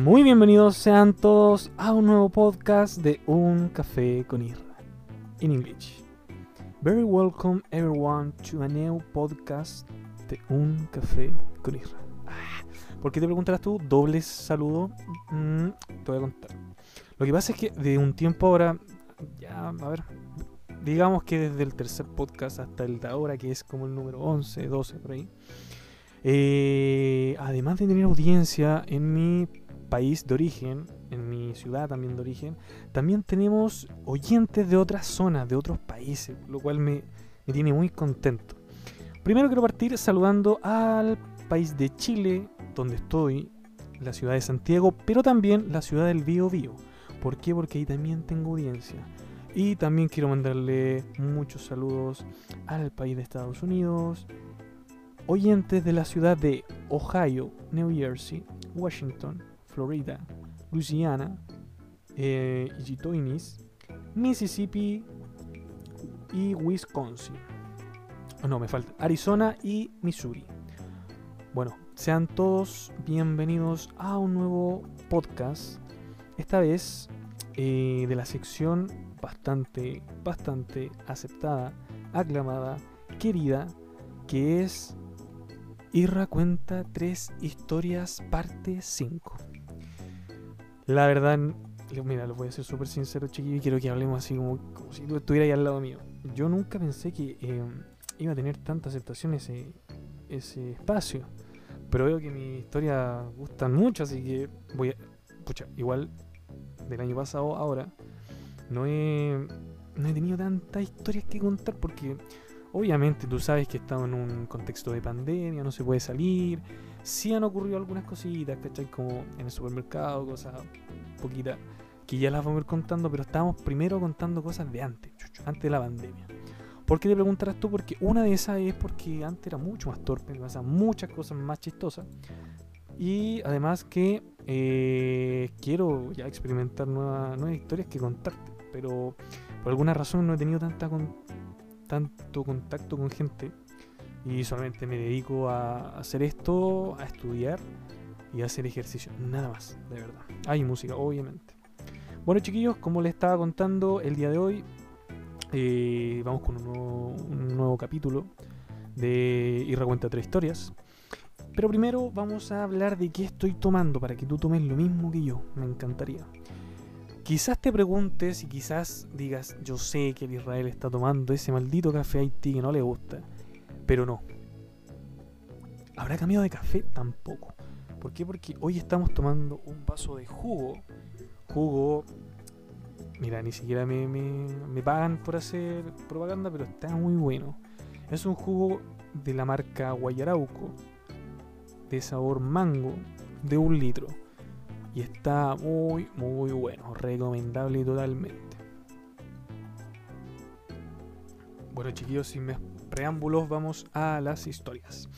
Muy bienvenidos sean todos a un nuevo podcast de Un Café con Irra in English. Very welcome everyone to a new podcast de Un Café con Irra. Ah, ¿Por qué te preguntarás tú? Doble saludo. Mm, te voy a contar. Lo que pasa es que de un tiempo ahora, ya, a ver, digamos que desde el tercer podcast hasta el de ahora, que es como el número 11, 12 por ahí, eh, además de tener audiencia en mi país de origen, en mi ciudad también de origen, también tenemos oyentes de otras zonas, de otros países, lo cual me, me tiene muy contento. Primero quiero partir saludando al país de Chile, donde estoy, la ciudad de Santiago, pero también la ciudad del Bío Bío. ¿Por qué? Porque ahí también tengo audiencia. Y también quiero mandarle muchos saludos al país de Estados Unidos, oyentes de la ciudad de Ohio, New Jersey, Washington, Florida, Louisiana, eh, Illinois, Mississippi y Wisconsin. Oh, no, me falta Arizona y Missouri. Bueno, sean todos bienvenidos a un nuevo podcast. Esta vez eh, de la sección bastante, bastante aceptada, aclamada, querida, que es Irra cuenta tres historias parte 5. La verdad, mira, lo voy a ser súper sincero, chiquillo, y quiero que hablemos así como, si tú estuvieras ahí al lado mío. Yo nunca pensé que eh, iba a tener tanta aceptación ese, ese espacio. Pero veo que mis historias gustan mucho, así que voy a... Pucha, igual del año pasado ahora no he, no he tenido tantas historias que contar porque obviamente tú sabes que estamos en un contexto de pandemia, no se puede salir. Sí han ocurrido algunas cositas, ¿cachai? Como en el supermercado, cosas poquitas, que ya las vamos a ir contando, pero estábamos primero contando cosas de antes, antes de la pandemia. ¿Por qué te preguntarás tú? Porque una de esas es porque antes era mucho más torpe, pasaban muchas cosas más chistosas. Y además que eh, quiero ya experimentar nuevas, nuevas historias que contarte. Pero por alguna razón no he tenido tanta con, tanto contacto con gente. Y solamente me dedico a hacer esto, a estudiar y a hacer ejercicio. Nada más, de verdad. Hay música, obviamente. Bueno chiquillos, como les estaba contando el día de hoy, eh, vamos con un nuevo, un nuevo capítulo de Irra Cuenta Tres Historias. Pero primero vamos a hablar de qué estoy tomando para que tú tomes lo mismo que yo. Me encantaría. Quizás te preguntes y quizás digas, yo sé que el Israel está tomando ese maldito café Haití que no le gusta. Pero no. ¿Habrá cambiado de café? Tampoco. ¿Por qué? Porque hoy estamos tomando un vaso de jugo. Jugo Mira, ni siquiera me, me, me, pagan por hacer propaganda, pero está muy bueno. Es un jugo de la marca Guayarauco, de sabor mango, de un litro. Y está muy, muy bueno. Recomendable totalmente. Bueno, chiquillos, sin más preámbulos, vamos a las historias.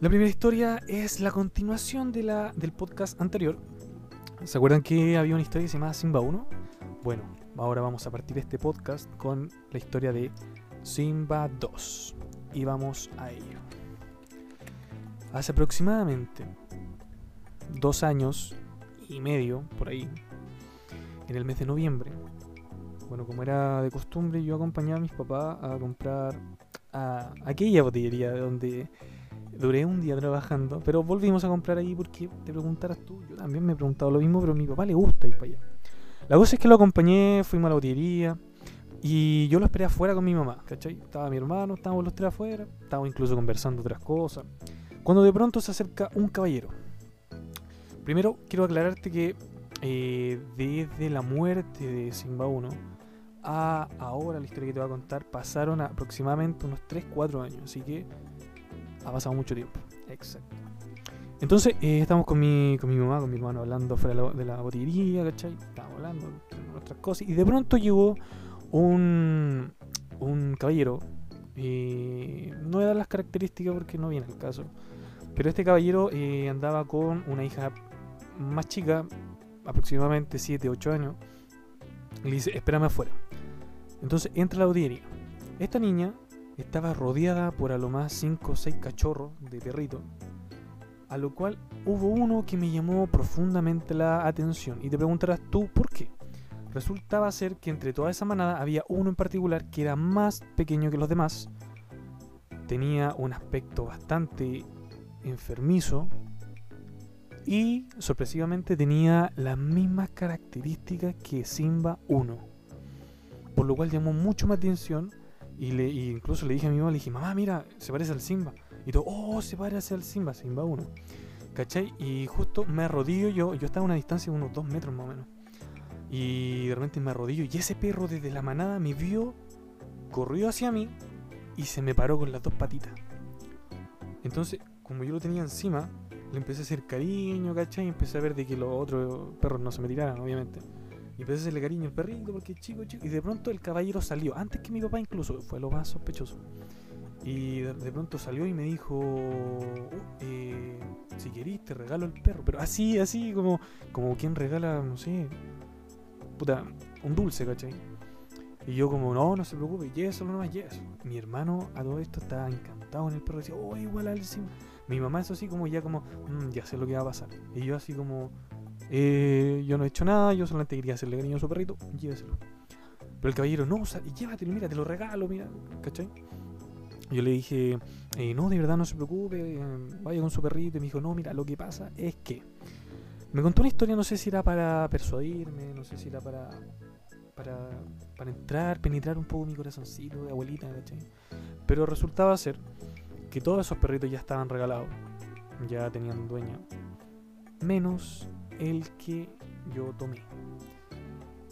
La primera historia es la continuación de la, del podcast anterior. ¿Se acuerdan que había una historia que se llamaba Simba 1? Bueno, ahora vamos a partir este podcast con la historia de Simba 2. Y vamos a ello. Hace aproximadamente dos años y medio, por ahí, en el mes de noviembre, bueno, como era de costumbre, yo acompañaba a mis papás a comprar a aquella botillería donde duré un día trabajando, pero volvimos a comprar ahí porque te preguntaras tú, yo también me he preguntado lo mismo, pero a mi papá le gusta ir para allá. La cosa es que lo acompañé, fuimos a la botillería y yo lo esperé afuera con mi mamá, ¿cachai? Estaba mi hermano, estábamos los tres afuera, estábamos incluso conversando otras cosas. Cuando de pronto se acerca un caballero. Primero quiero aclararte que eh, desde la muerte de Simba 1 a ahora la historia que te voy a contar pasaron aproximadamente unos 3-4 años, así que ha pasado mucho tiempo. Exacto. Entonces, eh, estamos con mi, con mi mamá, con mi hermano hablando fuera de la, botillería, ¿cachai? Estábamos hablando de nuestras cosas. Y de pronto llegó un, un caballero. Eh, no voy a dar las características porque no viene el caso. Pero este caballero eh, andaba con una hija más chica, aproximadamente 7, 8 años. Y le dice, espérame afuera. Entonces entra la botillería. Esta niña estaba rodeada por a lo más 5 o 6 cachorros de perrito A lo cual hubo uno que me llamó profundamente la atención. Y te preguntarás tú, ¿por qué? Resultaba ser que entre toda esa manada había uno en particular que era más pequeño que los demás. Tenía un aspecto bastante enfermizo. Y sorpresivamente tenía las mismas características que Simba 1. Por lo cual llamó mucho más atención. Y, le, incluso le dije a mi mamá, le dije, mamá, mira, se parece al Simba. Y todo, oh, se parece al Simba, Simba 1. ¿Cachai? Y justo me arrodillo yo, yo estaba a una distancia de unos 2 metros más o menos. Y de repente me arrodillo y ese perro desde la manada me vio, corrió hacia mí y se me paró con las dos patitas. Entonces, como yo lo tenía encima, le empecé a hacer cariño, ¿cachai? Y empecé a ver de que los otros perros no se me tiraran, obviamente. Empecé a hacerle cariño al perrito porque chico, chico. Y de pronto el caballero salió, antes que mi papá incluso, fue lo más sospechoso. Y de, pronto salió y me dijo, "Oh, eh, si querís te regalo el perro. Pero así, así, como, como quien regala, no sé, puta, un dulce, ¿cachai? Y yo como, no, no se preocupe, lléveselo nomás, lléveselo. Mi hermano a todo esto estaba encantado en el perro, decía, oh, igual al. Mi mamá eso así como ya como, "Mm, ya sé lo que va a pasar. Y yo así como, eh, yo no he hecho nada, yo solamente quería hacerle cariño a su perrito, lléveselo. Pero el caballero, no, o sea, llévatelo, mira, te lo regalo, mira, ¿cachai? Yo le dije, eh, no, de verdad no se preocupe, eh, vaya con su perrito. Y me dijo, no, mira, lo que pasa es que me contó una historia, no sé si era para persuadirme, no sé si era para, para, para entrar, penetrar un poco mi corazoncito de abuelita, ¿cachai? Pero resultaba ser que todos esos perritos ya estaban regalados, ya tenían dueño, menos el que yo tomé.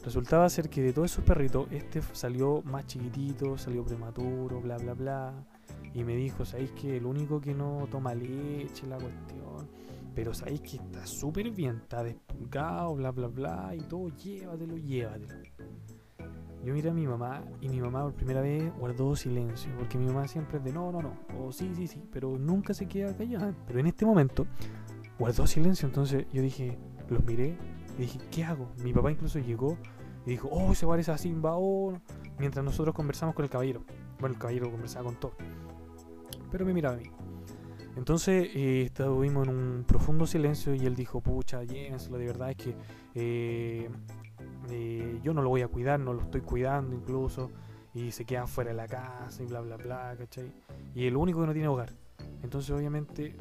Resultaba ser que de todos esos perritos, este salió más chiquitito, salió prematuro, bla, bla, bla. Y me dijo, ¿sabéis que el único que no toma leche, la cuestión? Pero sabéis que está súper bien, está despulgado, bla, bla, bla, y todo, llévatelo, llévatelo. Yo miré a mi mamá y mi mamá por primera vez guardó silencio, porque mi mamá siempre es de no, no, no, o sí, sí, sí, pero nunca se queda callada. Pero en este momento guardó silencio, entonces yo dije, los miré y dije, ¿qué hago? Mi papá incluso llegó y dijo, oh, se parece a Simba, oh, mientras nosotros conversamos con el caballero. Bueno, el caballero conversaba con todo, pero me miraba a mí. Entonces eh, estuvimos en un profundo silencio y él dijo, pucha, llévenselo, de verdad es que eh, eh, yo no lo voy a cuidar, no lo estoy cuidando incluso, y se queda fuera de la casa y bla, bla, bla, ¿cachai? Y el único que no tiene hogar. Entonces obviamente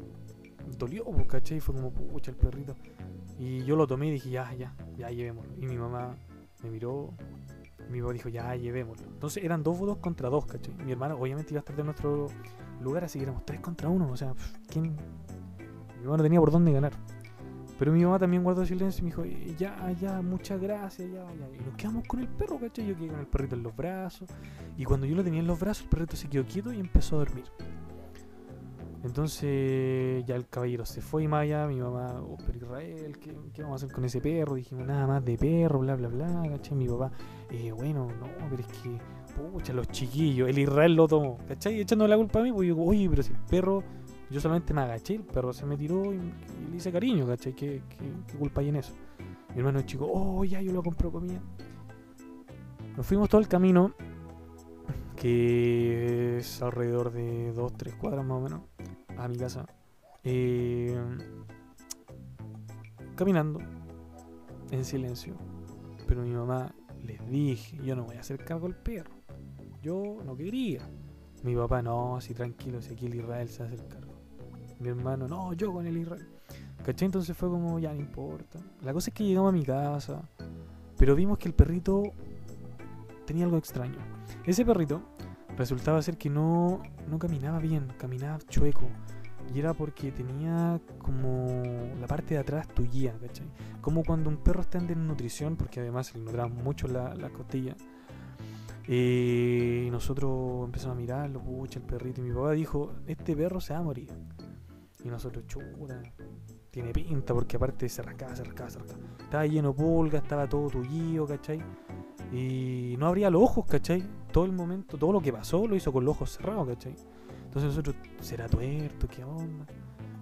dolió, pues, ¿cachai? Fue como, pucha, el perrito. Y yo lo tomé y dije, ya, ya, ya llevémoslo. Y mi mamá me miró, mi papá dijo, ya, llevémoslo. Entonces eran dos votos contra dos, ¿cachai? Mi hermano obviamente iba a estar de nuestro lugar, así que éramos tres contra uno. O sea, ¿quién? Mi mamá no tenía por dónde ganar. Pero mi mamá también guardó silencio y me dijo, "Eh, ya, ya, muchas gracias, ya, ya. Y nos quedamos con el perro, ¿cachai? Yo quedé con el perrito en los brazos. Y cuando yo lo tenía en los brazos, el perrito se quedó quieto y empezó a dormir. Entonces ya el caballero se fue y allá, mi mamá, oh, pero Israel, ¿qué, vamos a hacer con ese perro? Dijimos nada más de perro, bla, bla, bla, ¿cachai? Mi papá, eh, bueno, no, pero es que, pucha, los chiquillos, el Israel lo tomó, ¿cachai? Echando la culpa a mí, pues yo digo, oye, pero si el perro, yo solamente me agaché, el perro se me tiró y, le hice cariño, ¿cachai? ¿Qué, qué, qué culpa hay en eso? Mi hermano chico, oh, ya, yo lo compro comida. Nos fuimos todo el camino, que es alrededor de 2-3 cuadras más o menos, a mi casa. Caminando, en silencio. Pero mi mamá les dije, yo no voy a hacer cargo del perro. Yo no quería. Mi papá, no, así tranquilo, si aquí el Israel se hace el cargo. Mi hermano, no, yo con el Israel. ¿Cachai? Entonces fue como, ya no importa. La cosa es que llegamos a mi casa, pero vimos que el perrito tenía algo extraño. Ese perrito resultaba ser que no, no caminaba bien, caminaba chueco. Y era porque tenía como la parte de atrás tullía, ¿cachai? Como cuando un perro está en desnutrición, porque además le nutramos mucho la, la costilla. Eh, y nosotros empezamos a mirarlo, pucha, el perrito. Y mi papá dijo, este perro se va a morir. Y nosotros, chura, tiene pinta, porque aparte se rascaba, se rascaba, se rascaba. Estaba lleno de pulga, estaba todo tullido, ¿cachai? Y no abría los ojos, ¿cachai? Todo el momento, todo lo que pasó lo hizo con los ojos cerrados, ¿cachai? Entonces nosotros, ¿será tuerto? ¿Qué onda?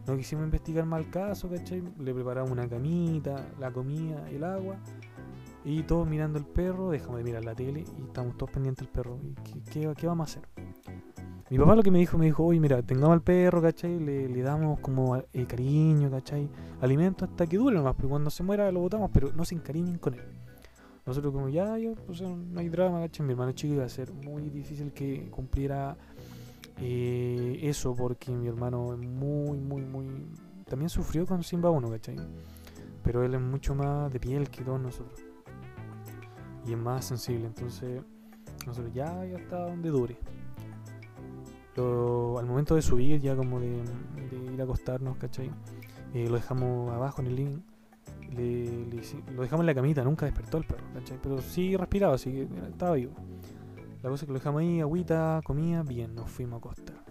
No quisimos investigar más el caso. Le preparamos una camita, la comida, el agua. Y todos mirando el perro, dejamos de mirar la tele y estamos todos pendientes del perro. ¿Y qué, qué, vamos a hacer? Mi papá lo que me dijo, me dijo, oye, mira, tengamos al perro. Le, le damos como eh, cariño, ¿cachai? Alimento hasta que dure nomás, pero cuando se muera lo botamos, pero no se encariñen con él. Nosotros como ya, ya, pues no hay drama, ¿cachai? Mi hermano chico iba a ser muy difícil que cumpliera eh, eso porque mi hermano es muy, muy, muy... También sufrió con Simba 1, ¿cachai? Pero él es mucho más de piel que todos nosotros. Y es más sensible, entonces nosotros ya, ya está donde dure al momento de subir, ya como de, ir a acostarnos, ¿cachai? Eh, lo dejamos abajo en el living. Lo dejamos en la camita, nunca despertó el perro, ¿cachai? Pero sí respiraba, así que estaba vivo. La cosa es que lo dejamos ahí, agüita, comía, bien, nos fuimos a acostar.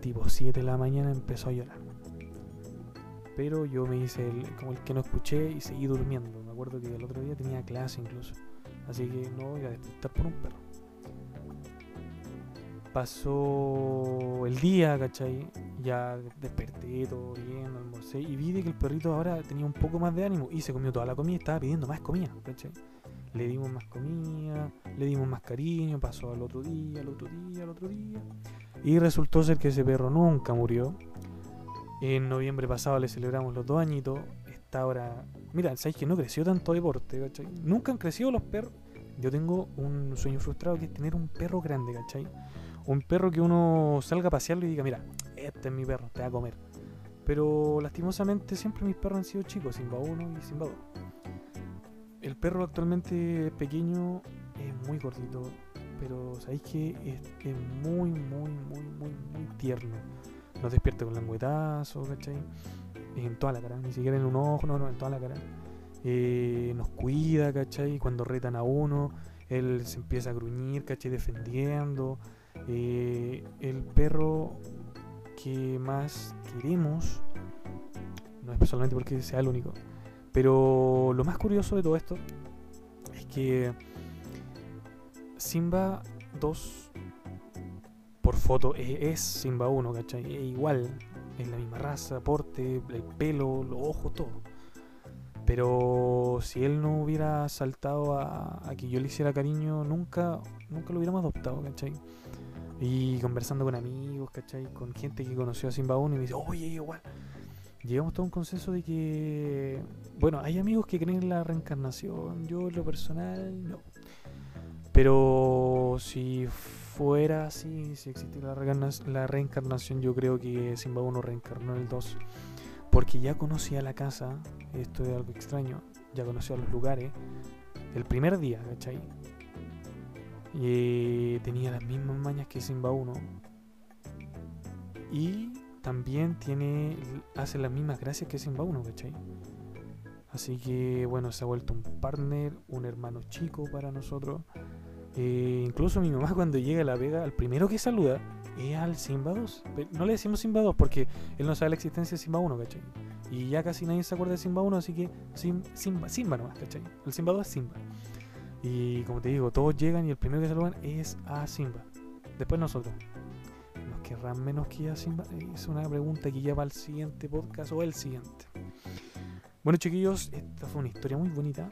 Tipo 7 de la mañana empezó a llorar. Pero yo me hice como el que no escuché y seguí durmiendo. Me acuerdo que el otro día tenía clase incluso. Así que no voy a despertar por un perro pasó el día, ¿cachai? Ya desperté, todo bien, almorcé y vi que el perrito ahora tenía un poco más de ánimo y se comió toda la comida y estaba pidiendo más comida, ¿cachai? Le dimos más comida, le dimos más cariño, pasó al otro día, al otro día, al otro día. Y resultó ser que ese perro nunca murió. En noviembre pasado le celebramos los dos añitos. Está ahora. Mira, ¿sabes que no creció tanto deporte, ¿cachai? Nunca han crecido los perros. Yo tengo un sueño frustrado que es tener un perro grande, ¿cachai? Un perro que uno salga a pasearlo y diga, mira, este es mi perro, te va a comer. Pero lastimosamente siempre mis perros han sido chicos, Simba 1 y Simba 2. El perro actualmente pequeño es muy gordito, pero sabéis que es, muy, muy, muy, muy, muy tierno. Nos despierta con languetazo, ¿cachai? En toda la cara, ni siquiera en un ojo, no, no, en toda la cara. Eh, nos cuida, ¿cachai? Cuando retan a uno, él se empieza a gruñir, ¿cachai? Defendiendo. Eh, el perro que más queremos, no es solamente porque sea el único, pero lo más curioso de todo esto es que Simba 2 por foto es Simba 1, ¿cachai? Es igual, es la misma raza, porte, el pelo, los ojos, todo. Pero si él no hubiera saltado a, que yo le hiciera cariño, nunca, nunca lo hubiéramos adoptado, ¿cachai? Y conversando con amigos, ¿cachai? Con gente que conoció a Simba 1 y me dice, oye, igual. Llegamos a un consenso de que, bueno, hay amigos que creen en la reencarnación, yo en lo personal no. Pero si fuera así, si existiera la, reencarnación, yo creo que Simba 1 reencarnó en el 2. Porque ya conocía la casa, esto es algo extraño, ya conocía los lugares, el primer día, ¿cachai? Y tenía las mismas mañas que Simba 1. Y también tiene hace las mismas gracias que Simba 1, ¿cachai? Así que bueno, se ha vuelto un partner, un hermano chico para nosotros. Eh, incluso mi mamá cuando llega a La Vega, el primero que saluda es al Simba 2. No le decimos Simba 2 porque él no sabe la existencia de Simba 1, ¿cachai? Y ya casi nadie se acuerda de Simba 1, así que Simba, Simba nomás, ¿cachai? El Simba 2 es Simba. Y como te digo, todos llegan y el primero que saludan es a Simba. Después nosotros. ¿Nos querrán menos que a Simba? Es una pregunta que lleva al siguiente podcast o el siguiente. Bueno, chiquillos, esta fue una historia muy bonita.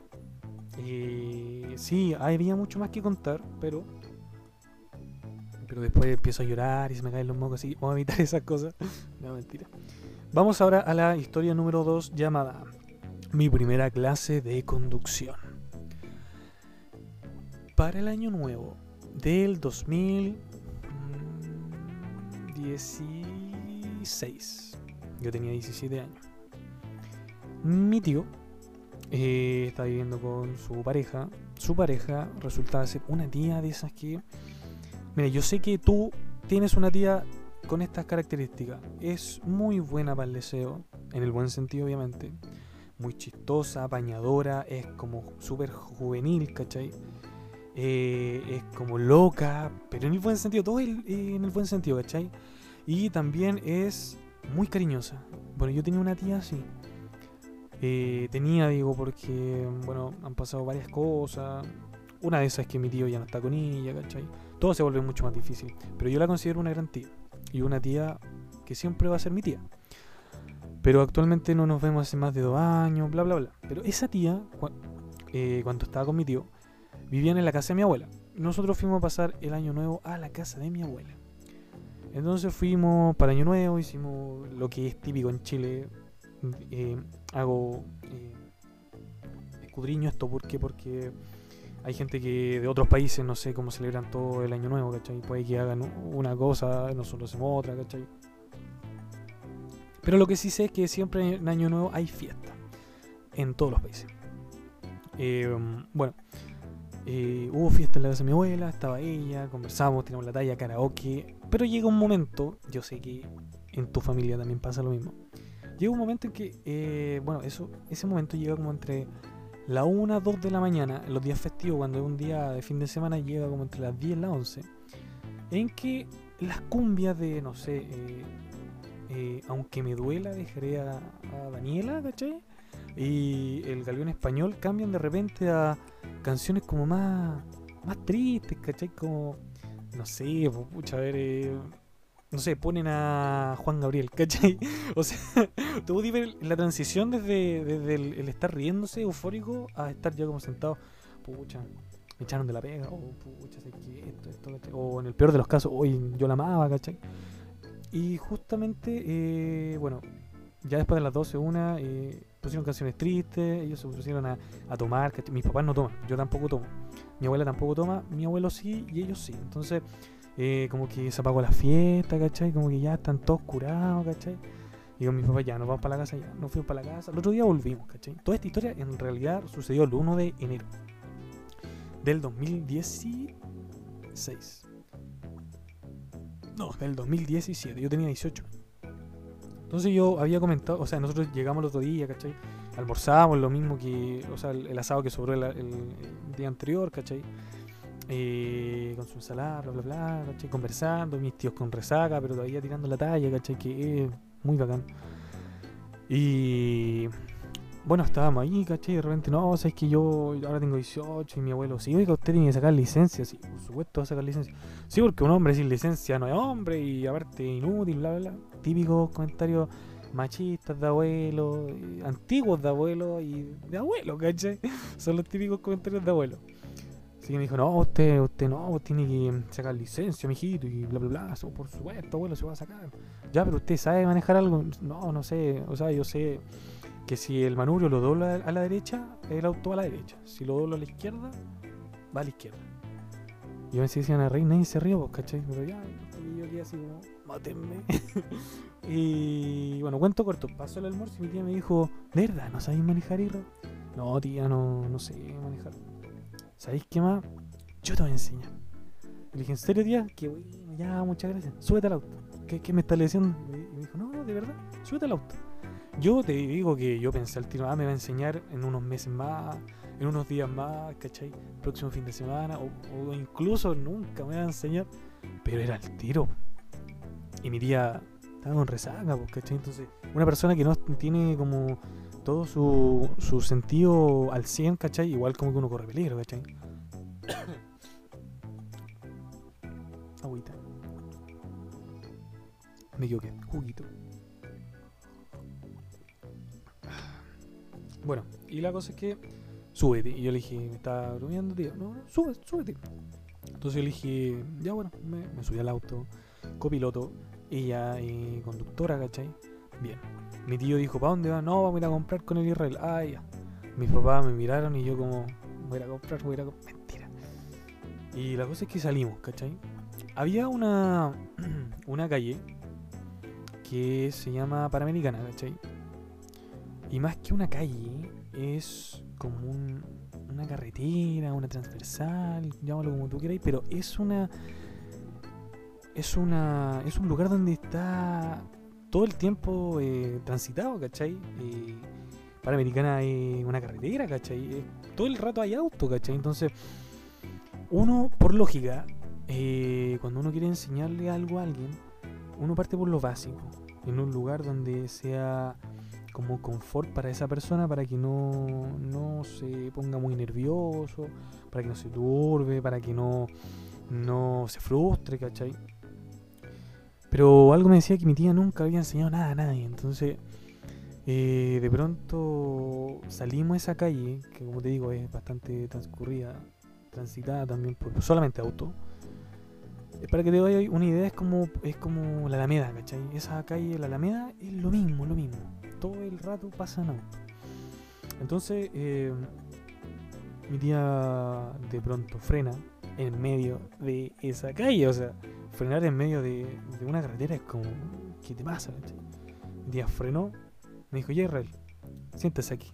Eh, sí, había mucho más que contar, pero. Pero después empiezo a llorar y se me caen los mocos, así vamos a evitar esas cosas. No, mentira. Vamos ahora a la historia número 2 llamada Mi primera clase de conducción para el año nuevo del 2016. Yo tenía 17 años. Mi tío eh, estaba viviendo con su pareja. Su pareja resultaba ser una tía de esas que... Mira, yo sé que tú tienes una tía con estas características. Es muy buena para el deseo, en el buen sentido obviamente. Muy chistosa, apañadora, es como súper juvenil, ¿cachai? Eh, es como loca, pero en el buen sentido, todo eh, en el buen sentido, ¿cachai? Y también es muy cariñosa. Bueno, yo tenía una tía así. Eh, tenía, digo, porque, bueno, han pasado varias cosas. Una de esas es que mi tío ya no está con ella, ¿cachai? Todo se vuelve mucho más difícil. Pero yo la considero una gran tía. Y una tía que siempre va a ser mi tía. Pero actualmente no nos vemos hace más de dos años, bla, bla, bla. Pero esa tía, cuando estaba con mi tío, vivían en la casa de mi abuela. Nosotros fuimos a pasar el año nuevo a la casa de mi abuela. Entonces fuimos para Año Nuevo, hicimos lo que es típico en Chile. Eh, hago eh, escudriño esto, ¿por qué? Porque hay gente que de otros países, no sé cómo celebran todo el Año Nuevo, ¿cachai? Puede que hagan una cosa, nosotros hacemos otra, ¿cachai? Pero lo que sí sé es que siempre en Año Nuevo hay fiesta. En todos los países. Eh, bueno, eh, hubo fiesta en la casa de mi abuela, estaba ella, conversamos, tiramos la talla, karaoke. Pero llega un momento, yo sé que en tu familia también pasa lo mismo. Llega un momento en que, eh, bueno, eso, ese momento llega como entre la 1, 2 de la mañana, los días festivos, cuando es un día de fin de semana, llega como entre las 10 y las 11. En que las cumbias de, no sé, eh, aunque me duela, dejaré a, a Daniela, ¿cachai? Y el galeón español cambian de repente a canciones como más, más tristes, ¿cachai? Como, no sé, pucha, a ver, eh, no sé, ponen a Juan Gabriel, ¿cachai? O sea, tú ver la transición desde, desde el, estar riéndose, eufórico, a estar ya como sentado, pucha, me echaron de la pega, o pucha, sé que esto, esto, O en el peor de los casos, hoy yo la amaba, ¿cachai? Y justamente, eh, bueno, ya después de las 12, una, eh, pusieron canciones tristes, ellos se pusieron a, tomar, mis papás no toman, yo tampoco tomo, mi abuela tampoco toma, mi abuelo sí y ellos sí, entonces eh, como que se apagó la fiesta, ¿cachai? Como que ya están todos curados, ¿cachai? Y con mis papás ya, nos vamos para la casa, ya, nos fuimos para la casa, el otro día volvimos, ¿cachai? Toda esta historia en realidad sucedió el 1 de enero del 2016. No, del 2017, yo tenía 18 entonces yo había comentado, o sea, nosotros llegamos el otro día, ¿cachai? Almorzábamos lo mismo que, o sea, el, asado que sobró el, día anterior, ¿cachai? Eh, con su ensalada, bla, bla, bla, ¿cachai? Conversando, mis tíos con resaca, pero todavía tirando la talla, ¿cachai? Que es muy bacán. Y bueno, estábamos ahí, ¿cachai? Y de repente, no, sabes que yo ahora tengo 18 y mi abuelo, sí, oiga, usted tiene que sacar licencia, sí, por supuesto va a sacar licencia. Sí, porque un hombre sin licencia no es hombre y aparte inútil, bla, bla, bla típicos comentarios machistas de abuelo, eh, antiguos de abuelo y de abuelo, ¿cachai? Son los típicos comentarios de abuelo. Así que me dijo, no, usted, usted no, tiene que sacar licencia, mijito, y bla, bla, bla. Por supuesto, abuelo, se va a sacar. Ya, pero usted sabe manejar algo. No, no sé. O sea, yo sé que si el manubrio lo dobla a la derecha, el auto va a la derecha. Si lo dobla a la izquierda, va a la izquierda. Y yo me decían a reír, nadie se ríe, pues, ¿cachai? Pero ya, y yo quedé así como, mátenme. y bueno, cuento corto, pasó el almuerzo y mi tía me dijo, ¿de verdad no sabéis manejar hierro? No, tía, no, no sé manejar. ¿Sabéis qué más? Yo te voy a enseñar. Le dije, ¿en serio, tía? Que bueno, ya, muchas gracias. Súbete al auto. ¿Qué, me está diciendo? Y me dijo, no, de verdad, súbete al auto. Yo te digo que yo pensé al tiro, ah, me va a enseñar en unos meses más, en unos días más, ¿cachai? Próximo fin de semana, o, incluso nunca me va a enseñar. Pero era el tiro. Y mi tía estaba con resaca, pues, ¿cachai? Entonces, una persona que no tiene como todo su, su sentido al 100, ¿cachai? Igual como que uno corre peligro, ¿cachai? Agüita. Me equivoqué, juguito. Bueno, y la cosa es que súbete. Y yo le dije, me está bromeando, tío. No, no, sube, súbete. Entonces yo le dije, ya bueno, me, me subí al auto, copiloto, ella y conductora, ¿cachai? Bien. Mi tío dijo, ¿para dónde va? No, vamos a ir a comprar con el Israel. Ah, ya. Mis papás me miraron y yo como, voy a ir a comprar, voy a ir a comprar. Mentira. Y la cosa es que salimos, ¿cachai? Había una, una calle que se llama Panamericana, ¿cachai? Y más que una calle, es como una carretera, una transversal, llámalo como tú quieras, pero es una es una es un lugar donde está todo el tiempo eh, transitado, ¿cachai? Eh, Panamericana es una carretera, ¿cachai? todo el rato hay auto, ¿cachai? Entonces, uno, por lógica, eh, cuando uno quiere enseñarle algo a alguien, uno parte por lo básico, en un lugar donde sea como confort para esa persona, para que no, no se ponga muy nervioso, para que no se turbe, para que no, no se frustre, ¿cachai? Pero algo me decía que mi tía nunca había enseñado nada a nadie. Entonces, eh, de pronto salimos a esa calle, que como te digo es bastante transcurrida, transitada también por solamente auto. eh, para que te doy una idea, es como, es como la Alameda, ¿cachai? Esa calle, la Alameda, es lo mismo, lo mismo. Todo el rato pasan autos. Entonces, eh, mi tía de pronto frena en medio de esa calle. O sea, frenar en medio de, una carretera es como, ¿qué te pasa? Mi tía frenó, me dijo, ya Israel, siéntese aquí.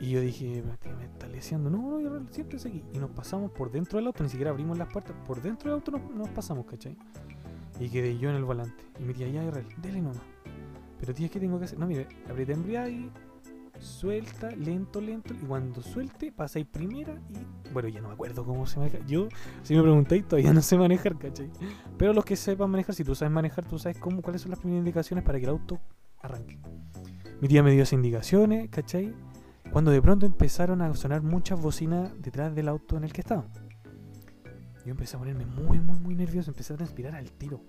Y yo dije, "¿Pero ¿me está leseando? No, no, Israel, siéntese aquí. Y nos pasamos por dentro del auto, ni siquiera abrimos las puertas, por dentro del auto nos pasamos, ¿cachai? Y quedé yo en el volante. Y mi tía, ya Israel, dele nomás. Pero tía, ¿qué tengo que hacer? No, mire, aprieta embriague, suelta, lento, lento. Y cuando suelte, pasáis primera y. Bueno, ya no me acuerdo cómo se maneja. Yo, si me preguntáis, todavía no sé manejar, ¿cachai? Pero los que sepan manejar, si tú sabes manejar, tú sabes cómo, cuáles son las primeras indicaciones para que el auto arranque. Mi tía me dio esas indicaciones, ¿cachai? Cuando de pronto empezaron a sonar muchas bocinas detrás del auto en el que estaba. Yo empecé a ponerme muy, muy, muy nervioso. Empecé a transpirar al tiro.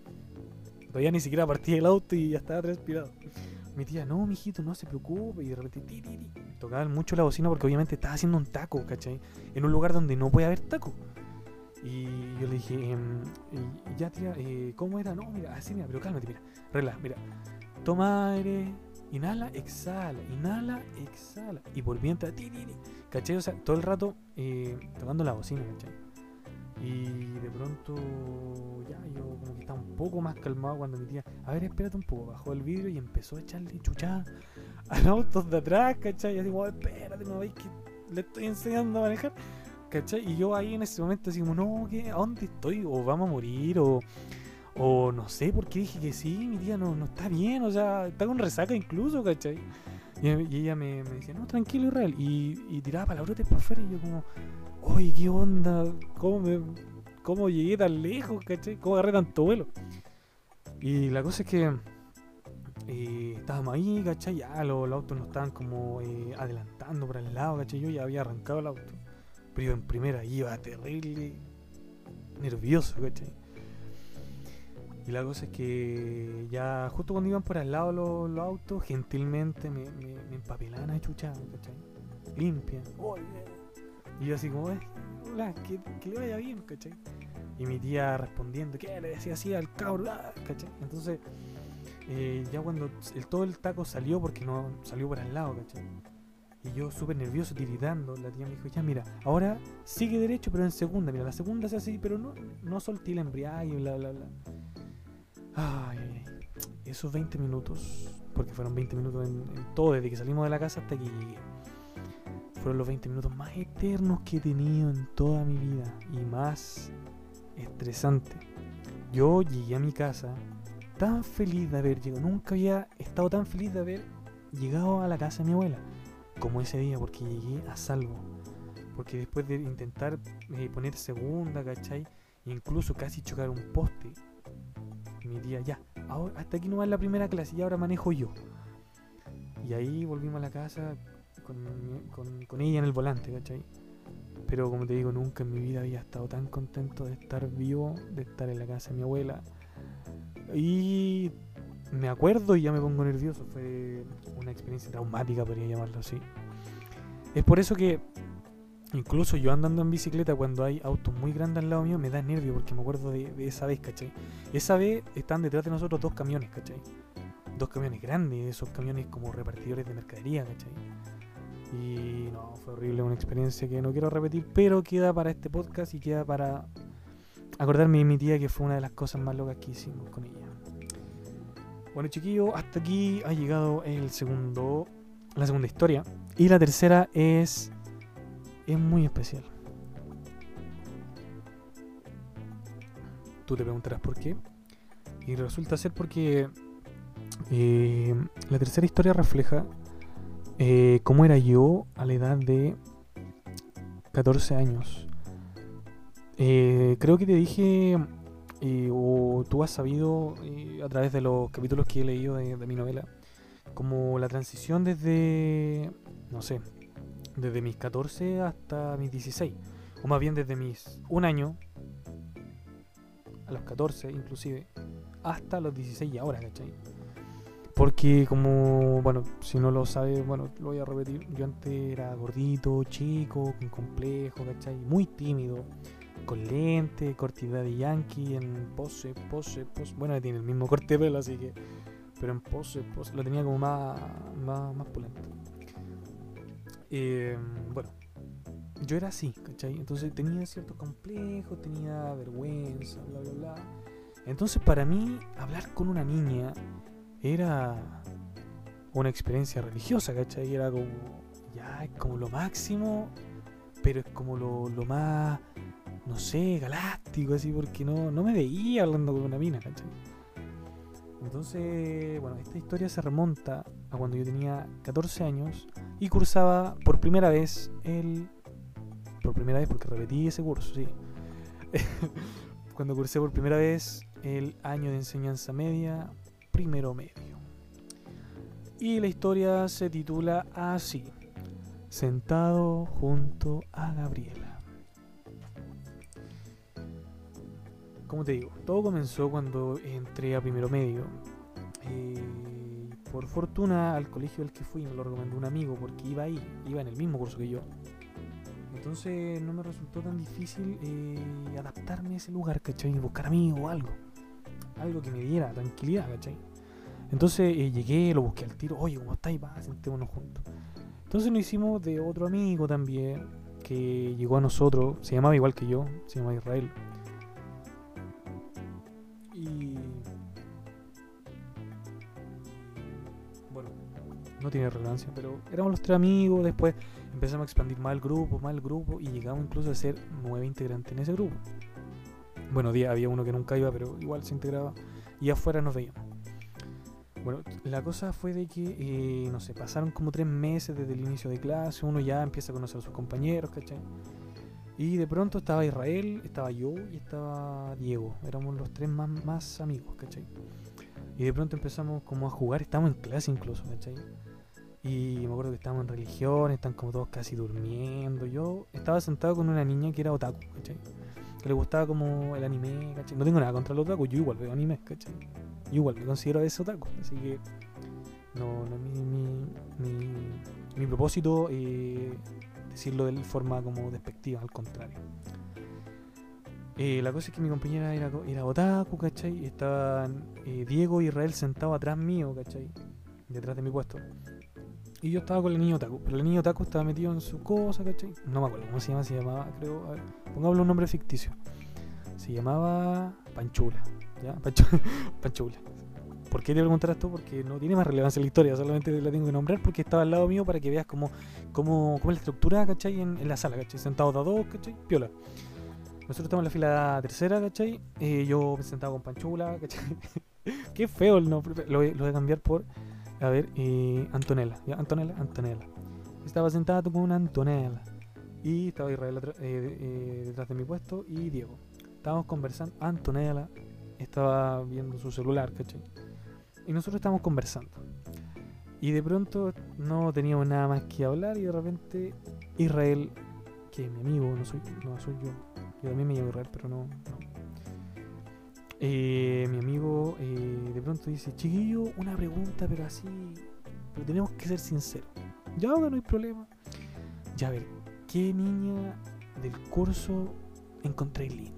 Todavía ni siquiera partí el auto y ya estaba transpirado. Mi tía, no, mijito, no se preocupe. Y de repente, tocaban mucho la bocina porque obviamente estaba haciendo un taco, ¿cachai? En un lugar donde no puede haber taco. Y yo le dije, em, ya tía, eh, ¿cómo era? No, mira, así, mira, pero cálmate, mira. Regla, mira. Toma aire, inhala, exhala, inhala, exhala. Y entrar, ti, ti, ti. ¿cachai? O sea, todo el rato eh, tocando la bocina, ¿cachai? Y de pronto, ya, yo como que estaba un poco más calmado cuando mi tía, a ver, espérate un poco, bajó el vidrio y empezó a echarle chuchada a los autos de atrás, ¿cachai? Y así como, espérate, no veis que le estoy enseñando a manejar, ¿cachai? Y yo ahí en ese momento así como, no, ¿qué? ¿A dónde estoy? O vamos a morir, o, o no sé por qué dije que sí, mi tía no, no está bien, o sea, está con resaca incluso, ¿cachai? Y, ella me, me decía, no, tranquilo, Israel, y, y tiraba palabrotes para afuera y yo como, oye, ¿qué onda? ¿Cómo, me, ¿Cómo llegué tan lejos, cachai? ¿Cómo agarré tanto vuelo? Y la cosa es que eh, estábamos ahí, ¿cachai? Ya los, los autos nos estaban como eh, adelantando por el lado, ¿cachai? Yo ya había arrancado el auto. Pero yo en primera iba terrible, nervioso, ¿cachai? Y la cosa es que ya justo cuando iban por al lado los, los autos, gentilmente me, me, me empapelaban a chuchar, ¿cachai? Limpia. Y yo así como, "Eh, hola, que, que le vaya bien, ¿cachai? Y mi tía respondiendo, ¿qué? Le decía así al cabro, ah, ¿cachai? Entonces, eh, ya cuando todo el taco salió, porque no salió por al lado, ¿cachai? Y yo súper nervioso, tiritando, la tía me dijo, ya mira, ahora sigue derecho, pero en segunda, mira, la segunda se hace así, pero no, no solté el embriague, bla, bla, bla. Ay. Esos 20 minutos, porque fueron 20 minutos en, todo, desde que salimos de la casa hasta que fueron los 20 minutos más eternos que he tenido en toda mi vida y más estresante. Yo llegué a mi casa tan feliz de haber llegado, nunca había estado tan feliz de haber llegado a la casa de mi abuela como ese día, porque llegué a salvo. Porque después de intentar eh, poner segunda, ¿cachai? E incluso casi chocar un poste, mi tía, ya, ahora, hasta aquí no va la primera clase y ahora manejo yo. Y ahí volvimos a la casa con, con- con ella en el volante, ¿cachai? Pero como te digo, nunca en mi vida había estado tan contento de estar vivo, de estar en la casa de mi abuela. Y me acuerdo y ya me pongo nervioso. Fue una experiencia traumática, podría llamarlo así. Es por eso que incluso yo andando en bicicleta cuando hay autos muy grandes al lado mío me da nervio porque me acuerdo de, de esa vez, ¿cachai? Esa vez están detrás de nosotros dos camiones, ¿cachai? Dos camiones grandes, esos camiones como repartidores de mercadería, ¿cachai? Y no, fue horrible, una experiencia que no quiero repetir, pero queda para este podcast y queda para acordarme de mi tía que fue una de las cosas más locas que hicimos con ella. Bueno chiquillos, hasta aquí ha llegado el segundo, la segunda historia. Y la tercera es, es muy especial. Tú te preguntarás por qué. Y resulta ser porque eh, la tercera historia refleja eh, cómo era yo a la edad de 14 años. Eh, creo que te dije, eh, o tú has sabido eh, a través de los capítulos que he leído de, de mi novela, como la transición desde, no sé, desde mis 14 hasta mis 16, o más bien desde mis un año, a los 14 inclusive, hasta los 16 y ahora, ¿cachai? Porque como, bueno, si no lo sabes, bueno, lo voy a repetir. Yo antes era gordito, chico, con complejo, ¿cachai? Muy tímido. con lente, cortidad de yankee, en pose, pose, pose. Bueno, tiene el mismo corte de pelo, así que. Pero en pose, pose. Lo tenía como más, más, más pulento. Eh, bueno, yo era así, ¿cachai? Entonces tenía ciertos complejos, tenía vergüenza, bla, bla, bla. Entonces para mí, hablar con una niña era una experiencia religiosa, ¿cachai? Era como, ya, es como lo máximo, pero es como lo, lo más no sé, galáctico, así, porque no, no me veía hablando con una mina, ¿cachai? Entonces, bueno, esta historia se remonta a cuando yo tenía 14 años y cursaba por primera vez el... Por primera vez, porque repetí ese curso, sí. cuando cursé por primera vez el año de enseñanza media, primero medio. Y la historia se titula así. Sentado junto a Gabriela. como te digo, todo comenzó cuando entré a primero medio. Eh, por fortuna, al colegio al que fui me lo recomendó un amigo porque iba ahí, iba en el mismo curso que yo. Entonces no me resultó tan difícil eh, adaptarme a ese lugar, ¿cachai? Buscar amigos o algo. Algo que me diera tranquilidad, ¿cachai? Entonces eh, llegué, lo busqué al tiro. Oye, ¿cómo estáis? Va, sentémonos juntos. Entonces nos hicimos de otro amigo también que llegó a nosotros. Se llamaba igual que yo, se llama Israel. no tiene relevancia, pero éramos los tres amigos, después empezamos a expandir más el grupo, más el grupo, y llegamos incluso a ser nueve integrantes en ese grupo. Bueno, había uno que nunca iba, pero igual se integraba, y afuera nos veíamos. Bueno, la cosa fue de que, eh, no sé, pasaron como tres meses desde el inicio de clase, uno ya empieza a conocer a sus compañeros, ¿cachai? Y de pronto estaba Israel, estaba yo y estaba Diego. Éramos los tres más, amigos, ¿cachai? Y de pronto empezamos como a jugar, estábamos en clase incluso, ¿cachai? Y me acuerdo que estábamos en religión, están como todos casi durmiendo. Yo estaba sentado con una niña que era otaku, ¿cachai? Que le gustaba como el anime, ¿cachai? No tengo nada contra los otaku, yo igual veo anime, ¿cachai? Igual me considero ese otaku, así que no, no mi, propósito eh, decirlo de forma como despectiva, al contrario. Eh, la cosa es que mi compañera era, era otaku, ¿cachai? Estaban eh, Diego y Israel sentados atrás mío, ¿cachai? Detrás de mi puesto. Y yo estaba con el niño Taco, pero el niño Taco estaba metido en su cosa, ¿cachai? No me acuerdo cómo se llama, se llamaba, creo, a ver, pongámosle un nombre ficticio. Se llamaba Panchula, ¿ya? Panchula. ¿Por qué te contar esto? Porque no tiene más relevancia la historia, solamente la tengo que nombrar porque estaba al lado mío para que veas cómo, cómo, cómo es la estructura, ¿cachai? En, la sala, ¿cachai? Sentados a dos, ¿cachai? Piola. Nosotros estamos en la fila tercera, ¿cachai? Eh, yo me sentaba con Panchula, ¿cachai? Qué feo el nombre. Lo, voy a cambiar por a ver, eh, Antonella, ¿ya? Antonella, Antonella. Estaba sentado con Antonella. Y estaba Israel eh, eh, detrás de mi puesto y Diego. Estábamos conversando. Antonella estaba viendo su celular, ¿cachai? Y nosotros estábamos conversando. Y de pronto no teníamos nada más que hablar y de repente Israel, que es mi amigo, no soy, no soy yo. Yo también me llamo Israel, pero no, eh, mi amigo eh, de pronto dice, chiquillo, una pregunta, pero así, pero tenemos que ser sinceros. Ya, no hay problema. Ya, a ver, ¿qué niña del curso encontré linda?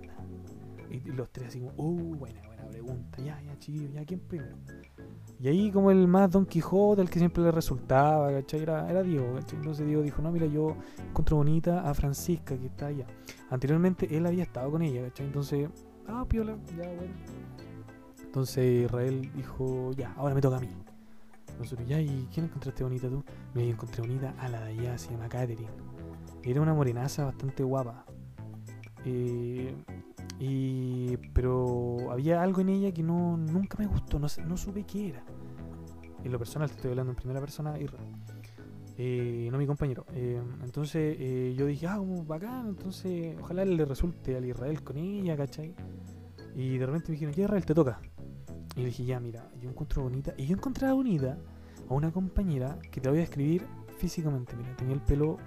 Y los tres así uh, buena, buena pregunta. Ya, ya, chiquillo, ya, ¿quién primero? Y ahí como el más Don Quijote, el que siempre le resultaba, ¿cachai? Era, era Diego, ¿cachai? Entonces Diego dijo, no, mira, yo encuentro bonita a Francisca, que está allá. Anteriormente él había estado con ella, ¿cachai? Entonces Ah, piola, ya, bueno. Entonces Israel dijo, ya, ahora me toca a mí. Nosotros, ya, ¿y quién encontraste bonita tú? Me encontré bonita a la de allá, se llama Katherine. Era una morenaza bastante guapa. Eh, y, pero había algo en ella que no, nunca me gustó, no, no supe qué era. En lo personal, te estoy hablando en primera persona, Israel. Eh, no mi compañero. Eh, entonces eh, yo dije, ah, como bacán, entonces ojalá le resulte al Israel con ella, ¿cachai? Y de repente me dijeron, ¿qué Israel te toca? Y le dije, ya, mira, yo encuentro bonita. Y yo encontré bonita a una compañera que te voy a describir físicamente. Mira, tenía el pelo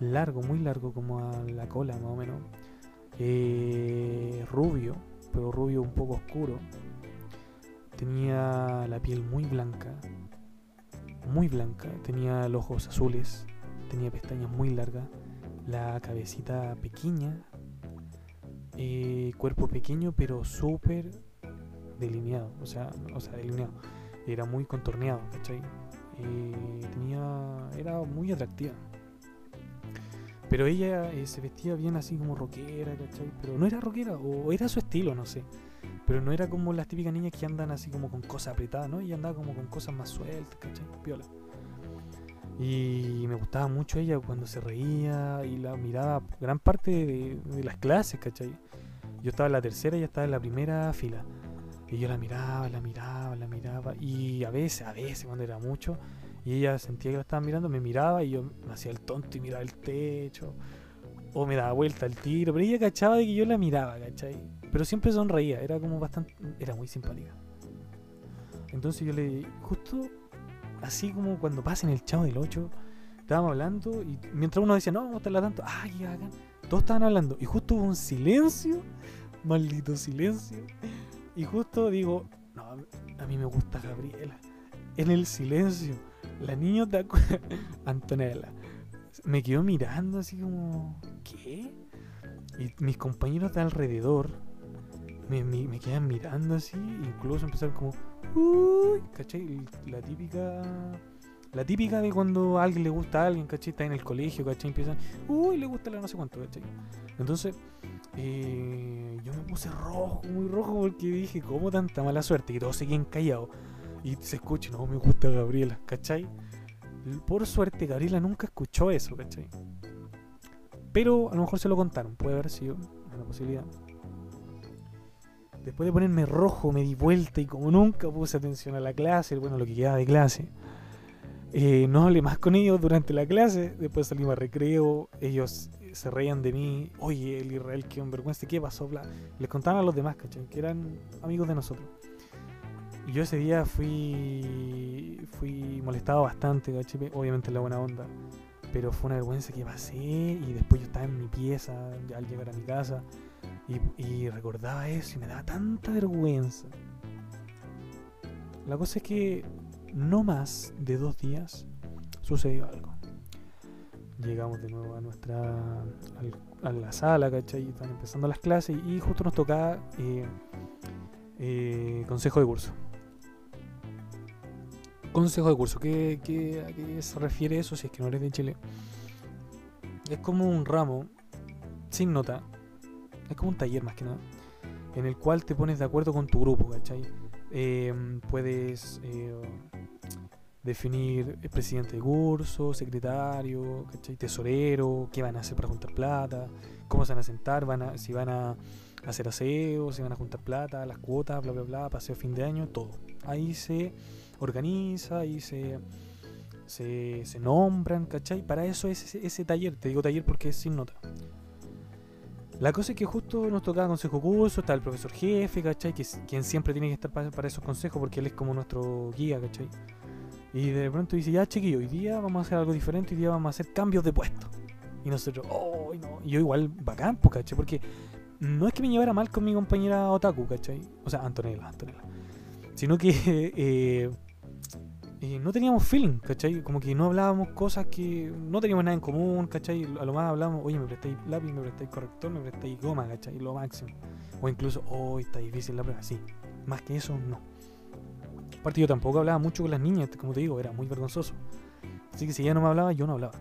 largo, muy largo, como a la cola más o menos. Rubio, pero rubio un poco oscuro. Tenía la piel muy blanca, muy blanca, tenía los ojos azules, tenía pestañas muy largas, la cabecita pequeña, eh, cuerpo pequeño, pero súper delineado. O sea, o sea, delineado. Era muy contorneado, ¿cachai? Eh, tenía. Era muy atractiva. Pero ella eh, se vestía bien así como rockera, ¿cachai? Pero no era rockera, o era su estilo, no sé. Pero no era como las típicas niñas que andan así como con cosas apretadas, ¿no? Ella andaba como con cosas más sueltas, ¿cachai? Piola. Y me gustaba mucho ella cuando se reía y la miraba gran parte de, las clases, ¿cachai? Yo estaba en la tercera y ella estaba en la primera fila. Y yo la miraba, la miraba, la miraba. Y a veces, a veces, cuando era mucho, y ella sentía que la estaba mirando, me miraba y yo me hacía el tonto y miraba el techo. O me daba vuelta al tiro. Pero ella cachaba de que yo la miraba, ¿cachai? Pero siempre sonreía, era como bastante. Era muy simpática. Entonces yo le. Justo así como cuando pasa en el chavo del 8, estábamos hablando y mientras uno decía, no, vamos a estarla tanto, ay, hagan. Todos estaban hablando y justo hubo un silencio, maldito silencio. Y justo digo, no, a mí me gusta Gabriela. En el silencio, la niña de Antonella me quedó mirando así como, ¿qué? Y mis compañeros de alrededor me, me quedan mirando así, incluso empezaron como, uy, ¿cachai? La típica. La típica de cuando a alguien le gusta a alguien, ¿cachai? Está en el colegio, ¿cachai? Empiezan, uy, le gusta la no sé cuánto, ¿cachai? Entonces, eh, yo me puse rojo, muy rojo, porque dije, ¿cómo tanta mala suerte? Y todos seguían callados. Y se escucha, no, me gusta Gabriela, ¿cachai? Por suerte, Gabriela nunca escuchó eso, ¿cachai? Pero a lo mejor se lo contaron, puede haber sido una posibilidad. Después de ponerme rojo, me di vuelta y como nunca puse atención a la clase, bueno, lo que quedaba de clase, eh, no hablé más con ellos durante la clase. Después salimos a recreo, ellos se reían de mí. Oye, el Israel, qué vergüenza, ¿qué pasó? Bla. Les contaban a los demás, ¿cachai? Que eran amigos de nosotros. Yo ese día fui, fui molestado bastante, ¿cachai? Obviamente en la buena onda. Pero fue una vergüenza que pasé y después yo estaba en mi pieza al llegar a mi casa y, recordaba eso y me daba tanta vergüenza. La cosa es que no más de dos días sucedió algo. Llegamos de nuevo a nuestra a la sala, ¿cachai? Están empezando las clases y justo nos tocaba eh, eh, consejo de curso. Consejo de curso, ¿Qué, ¿a qué se refiere eso si es que no eres de Chile? Es como un ramo sin nota es como un taller más que nada, en el cual te pones de acuerdo con tu grupo, ¿cachai? Em, puedes eh, definir el presidente de curso, secretario, ¿cachai? tesorero, qué van a hacer para juntar plata, cómo se van a sentar, van a, si van a hacer aseo, si van a juntar plata, las cuotas, bla, bla, bla, paseo fin de año, todo. Ahí se organiza, ahí se, se, se nombran, ¿cachai? Para eso es ese, taller, te digo taller porque es sin nota. La cosa es que justo nos tocaba consejo curso, está el profesor jefe, ¿cachai? Que, quien siempre tiene que estar para, esos consejos porque él es como nuestro guía, ¿cachai? Y de pronto dice, ya chiquillo, hoy día vamos a hacer algo diferente, hoy día vamos a hacer cambios de puesto. Y nosotros, oh, no. Y yo igual bacán, pues, ¿cachai? Porque no es que me llevara mal con mi compañera Otaku, ¿cachai? O sea, Antonella, Antonella. Sino que eh, no teníamos feeling, ¿cachai? Como que no hablábamos cosas que no teníamos nada en común, ¿cachai? A lo más hablábamos, oye, me prestáis lápiz, me prestáis corrector, me prestáis goma, ¿cachai? Lo máximo. O incluso, oh, está difícil la prueba, sí. Más que eso, no. Aparte, yo tampoco hablaba mucho con las niñas, como te digo, era muy vergonzoso. Así que si ella no me hablaba, yo no hablaba.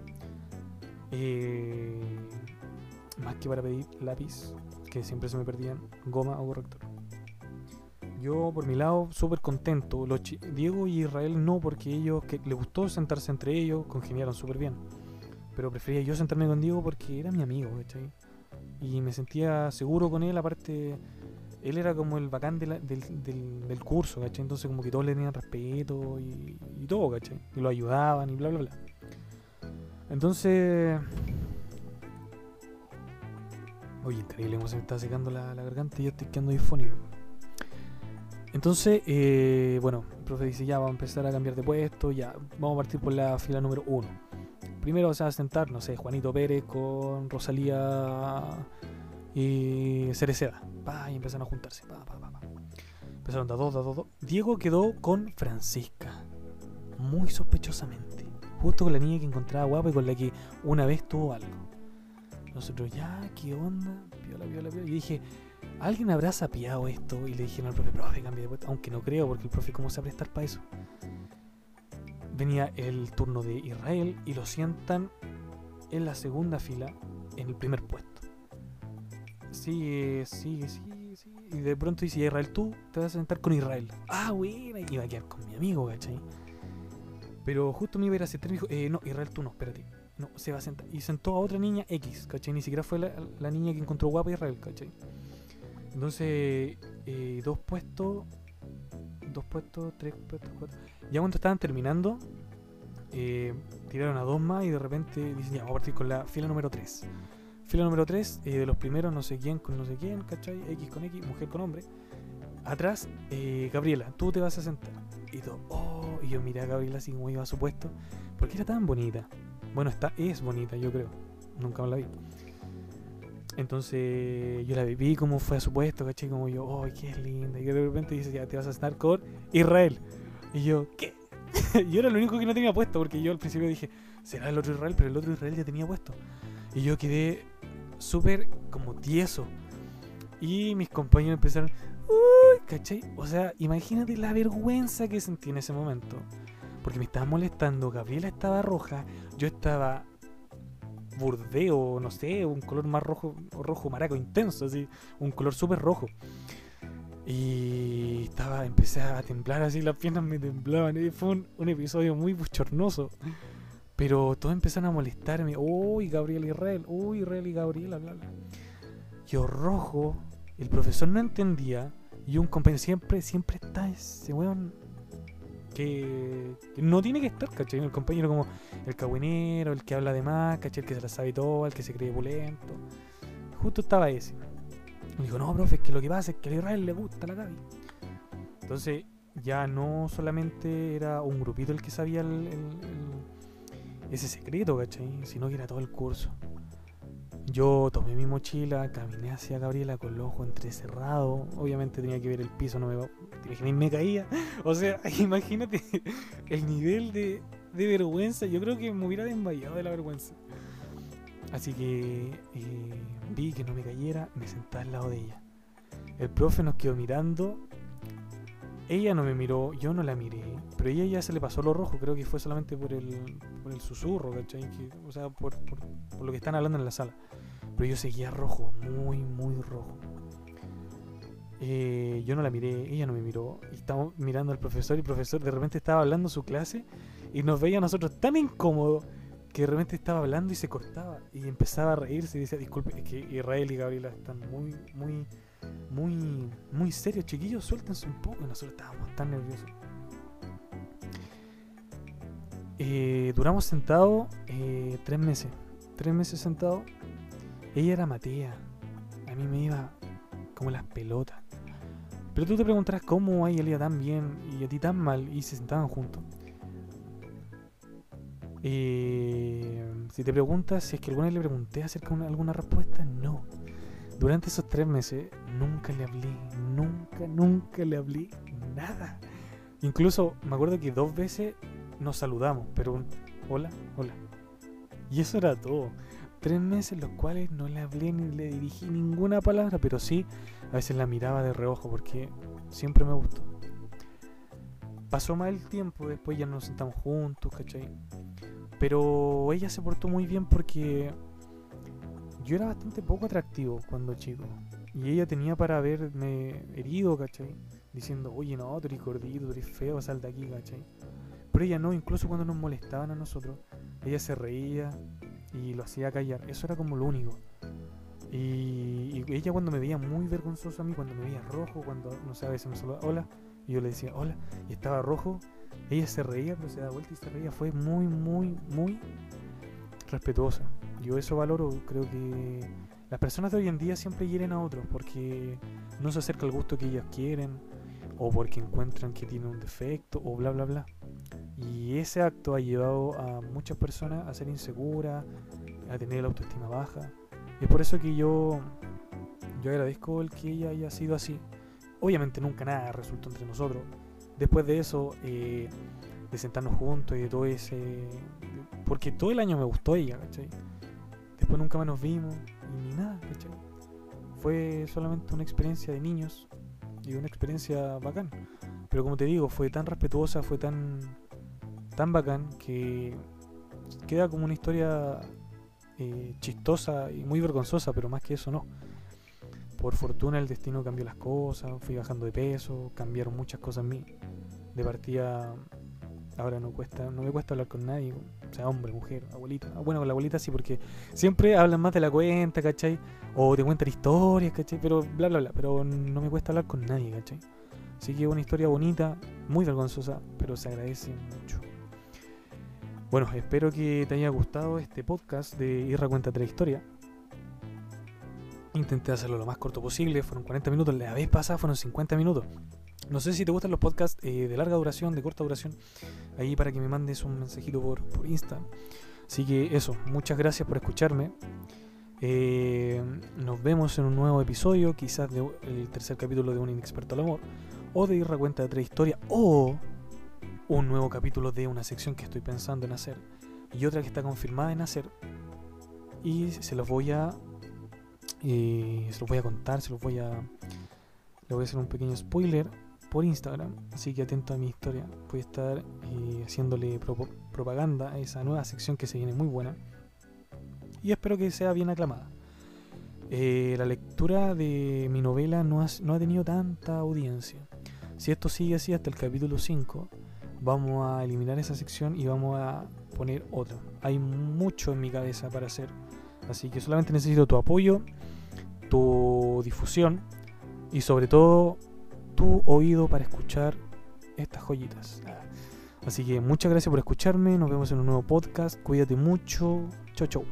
Eh, más que para pedir lápiz, que siempre se me perdían, goma o corrector. Yo, por mi lado, súper contento. Diego y Israel no, porque ellos, que les gustó sentarse entre ellos, congeniaron súper bien. Pero prefería yo sentarme con Diego porque era mi amigo, ¿cachai? Y me sentía seguro con él, aparte, él era como el bacán del, del, curso, ¿cachai? Entonces como que todos le tenían respeto y, todo, ¿cachai? Y lo ayudaban y bla, bla, bla. Entonces... Oye, increíble cómo se me está secando la, la garganta y yo estoy quedando difónico. Entonces, eh, bueno, el profe dice, ya, vamos a empezar a cambiar de puesto, ya, vamos a partir por la fila número uno. Primero se va a sentar, no sé, Juanito Pérez con Rosalía y Cereceda. Pa, y empezaron a juntarse. Pa, pa, pa. Empezaron a dos, dos, dos. Diego quedó con Francisca. Muy sospechosamente. Justo con la niña que encontraba guapa y con la que una vez tuvo algo. Nosotros, ya, ¿qué onda? Piola, piola, piola. Y dije, ¿alguien habrá sapiado esto? Y le dijeron al profe, profe, cambie de puesto. Aunque no creo, porque el profe, ¿cómo se prestar para eso? Venía el turno de Israel y lo sientan en la segunda fila, en el primer puesto. Sigue, sigue, sigue, sigue. Y de pronto dice, Israel, tú te vas a sentar con Israel. Ah, bueno, y iba a quedar con mi amigo, ¿cachai? Pero justo me iba a ir a sentar y dijo, eh, no, Israel, tú no, espérate. No, se va a sentar. Y sentó a otra niña X, ¿cachai? Ni siquiera fue la, la niña que encontró guapa Israel, ¿cachai? Entonces, eh, dos puestos, dos puestos, tres puestos, cuatro. Ya cuando estaban terminando, eh, tiraron a dos más y de repente dicen, ya, vamos a partir con la fila número 3. Fila número 3, eh, de los primeros, no sé quién con no sé quién, ¿cachai? X con X, mujer con hombre. Atrás, eh, Gabriela, tú te vas a sentar. Y todo, oh, y yo miré a Gabriela así como iba a su puesto, porque era tan bonita. Bueno, está, es bonita, yo creo. Nunca me la vi. Entonces yo la vi, vi cómo fue a su puesto, ¿cachai? Como yo, oh, qué linda. Y de repente dice, ya te vas a sentar con Israel. Y yo, ¿qué? yo era el único que no tenía puesto, porque yo al principio dije, será el otro Israel, pero el otro Israel ya tenía puesto. Y yo quedé súper como tieso. Y mis compañeros empezaron, uy, ¿cachai? O sea, imagínate la vergüenza que sentí en ese momento. Porque me estaba molestando, Gabriela estaba roja, yo estaba burdeo, no sé, un color más rojo, rojo maraco intenso, así, un color súper rojo. Y estaba, empecé a temblar así, las piernas me temblaban. Y fue un, un episodio muy bochornoso. Pero todos empezaron a molestarme. Uy, Gabriel Israel. Uy, Israel y Gabriela, bla, bla. Yo rojo. El profesor no entendía. Y un compañero siempre, siempre está ese weón que, no tiene que estar, ¿cachai? El compañero como el cagüinero, el que habla de más, ¿cachai? El que se la sabe todo, el que se cree pulento. Justo estaba ese. Y dijo, no, profe, es que lo que pasa es que a Israel le gusta la Gaby. Entonces, ya no solamente era un grupito el que sabía ese secreto, ¿cachai? Sino que era todo el curso. Yo tomé mi mochila, caminé hacia Gabriela con los ojos entrecerrados. Obviamente tenía que ver el piso, no me, te imaginas, me caía. O sea, imagínate el nivel de, de vergüenza. Yo creo que me hubiera desmayado de la vergüenza. Así que eh, vi que no me cayera, me senté al lado de ella. El profe nos quedó mirando. Ella no me miró, yo no la miré, pero ella ya se le pasó lo rojo, creo que fue solamente por el, por el susurro, ¿cachai? Que- o sea, por, por- lo que están hablando en la sala. Pero yo seguía rojo, muy, muy rojo. Eh, yo no la miré, ella no me miró. Y estábamos mirando al profesor y el profesor de repente estaba hablando su clase y nos veía a nosotros tan incómodos que de repente estaba hablando y se cortaba y empezaba a reírse y decía, disculpe, es que Israel y Gabriela están muy, muy, muy, muy serios, chiquillos, suéltense un poco. Nosotros estábamos tan nerviosos. Eh, duramos sentados eh, tres meses. Tres meses sentados. Ella era Matea. A mí me iba como las pelotas. Pero tú te preguntarás cómo a ella tan bien y a ti tan mal y se sentaban juntos. Eh, si te preguntas si es que alguna vez le pregunté acerca de una- alguna respuesta, no. Durante esos tres meses nunca le hablé, nunca, nunca le hablé nada. Incluso me acuerdo que dos veces nos saludamos, pero un hola, hola. Y eso era todo. Tres meses los cuales no le hablé ni le dirigí ninguna palabra, pero sí a veces la miraba de reojo porque siempre me gustó. Pasó más el tiempo, después ya nos sentamos juntos, ¿cachai? Pero ella se portó muy bien porque yo era bastante poco atractivo cuando chico. Y ella tenía para verme herido, ¿cachai? Diciendo, oye, no, tú eres gordito, tú eres feo, sal de aquí, ¿cachai? Pero ella no, incluso cuando nos molestaban a nosotros, ella se reía y lo hacía callar. Eso era como lo único. Y, y ella cuando me veía muy vergonzoso a mí, cuando me veía rojo, cuando, no sé, a veces me saludaba, hola, y yo le decía, hola, y estaba rojo, ella se reía, pero se daba vuelta y se reía. Fue muy, muy, muy respetuosa. Yo eso valoro, creo que las personas de hoy en día siempre hieren a otros porque no se acerca al gusto que ellas quieren o porque encuentran que tiene un defecto o bla bla bla. Y ese acto ha llevado a muchas personas a ser inseguras, a tener la autoestima baja. Y es por eso que yo, yo agradezco el que ella haya sido así. Obviamente nunca nada resultó entre nosotros. Después de eso, eh, de sentarnos juntos y de todo ese... Porque todo el año me gustó ella, ¿cachai? Después nunca más nos vimos y ni nada, ¿cachai? Fue solamente una experiencia de niños y una experiencia bacán. Pero como te digo, fue tan respetuosa, fue tan, tan bacán que queda como una historia eh, chistosa y muy vergonzosa, pero más que eso no. Por fortuna el destino cambió las cosas, fui bajando de peso, cambiaron muchas cosas en mí. De partida ahora no cuesta, no me cuesta hablar con nadie, o sea, hombre, mujer, abuelita. Ah, bueno, con la abuelita sí, porque siempre hablan más de la cuenta, ¿cachai? O te cuentan historias, ¿cachai? Pero bla, bla, bla. Pero no me cuesta hablar con nadie, ¿cachai? Así que una historia bonita, muy vergonzosa, pero se agradece mucho. Bueno, espero que te haya gustado este podcast de Irra Cuenta la Historia. Intenté hacerlo lo más corto posible, fueron 40 minutos, la vez pasada fueron 50 minutos. No sé si te gustan los podcasts eh, de larga duración, de corta duración, ahí para que me mandes un mensajito por, por Insta. Así que eso, muchas gracias por escucharme. Eh, nos vemos en un nuevo episodio, quizás del tercer capítulo de Un Inexperto al Amor, o de Irra Cuenta de Historia, o un nuevo capítulo de una sección que estoy pensando en hacer y otra que está confirmada en hacer. Y se los voy a. Eh, se los voy a contar, se los voy a. Le voy a hacer un pequeño spoiler por Instagram. Así que atento a mi historia. Voy estar eh, haciéndole propaganda a esa nueva sección que se viene muy buena. Y espero que sea bien aclamada. Eh, la lectura de mi novela no ha, no ha tenido tanta audiencia. Si esto sigue así hasta el capítulo 5, vamos a eliminar esa sección y vamos a poner otra. Hay mucho en mi cabeza para hacer, así que solamente necesito tu apoyo, tu difusión y sobre todo tu oído para escuchar estas joyitas. Así que muchas gracias por escucharme, nos vemos en un nuevo podcast, cuídate mucho, chau chau.